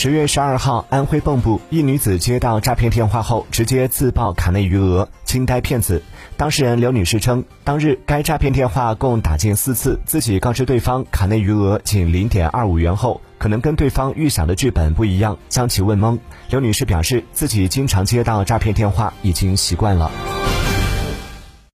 十月十二号安徽蚌埠一女子接到诈骗电话后直接自曝卡内余额惊呆骗子。当事人刘女士称当日该诈骗电话共打进四次自己告知对方卡内余额仅零点二五元后可能跟对方预想的剧本不一样将其问懵。刘女士表示自己经常接到诈骗电话已经习惯了。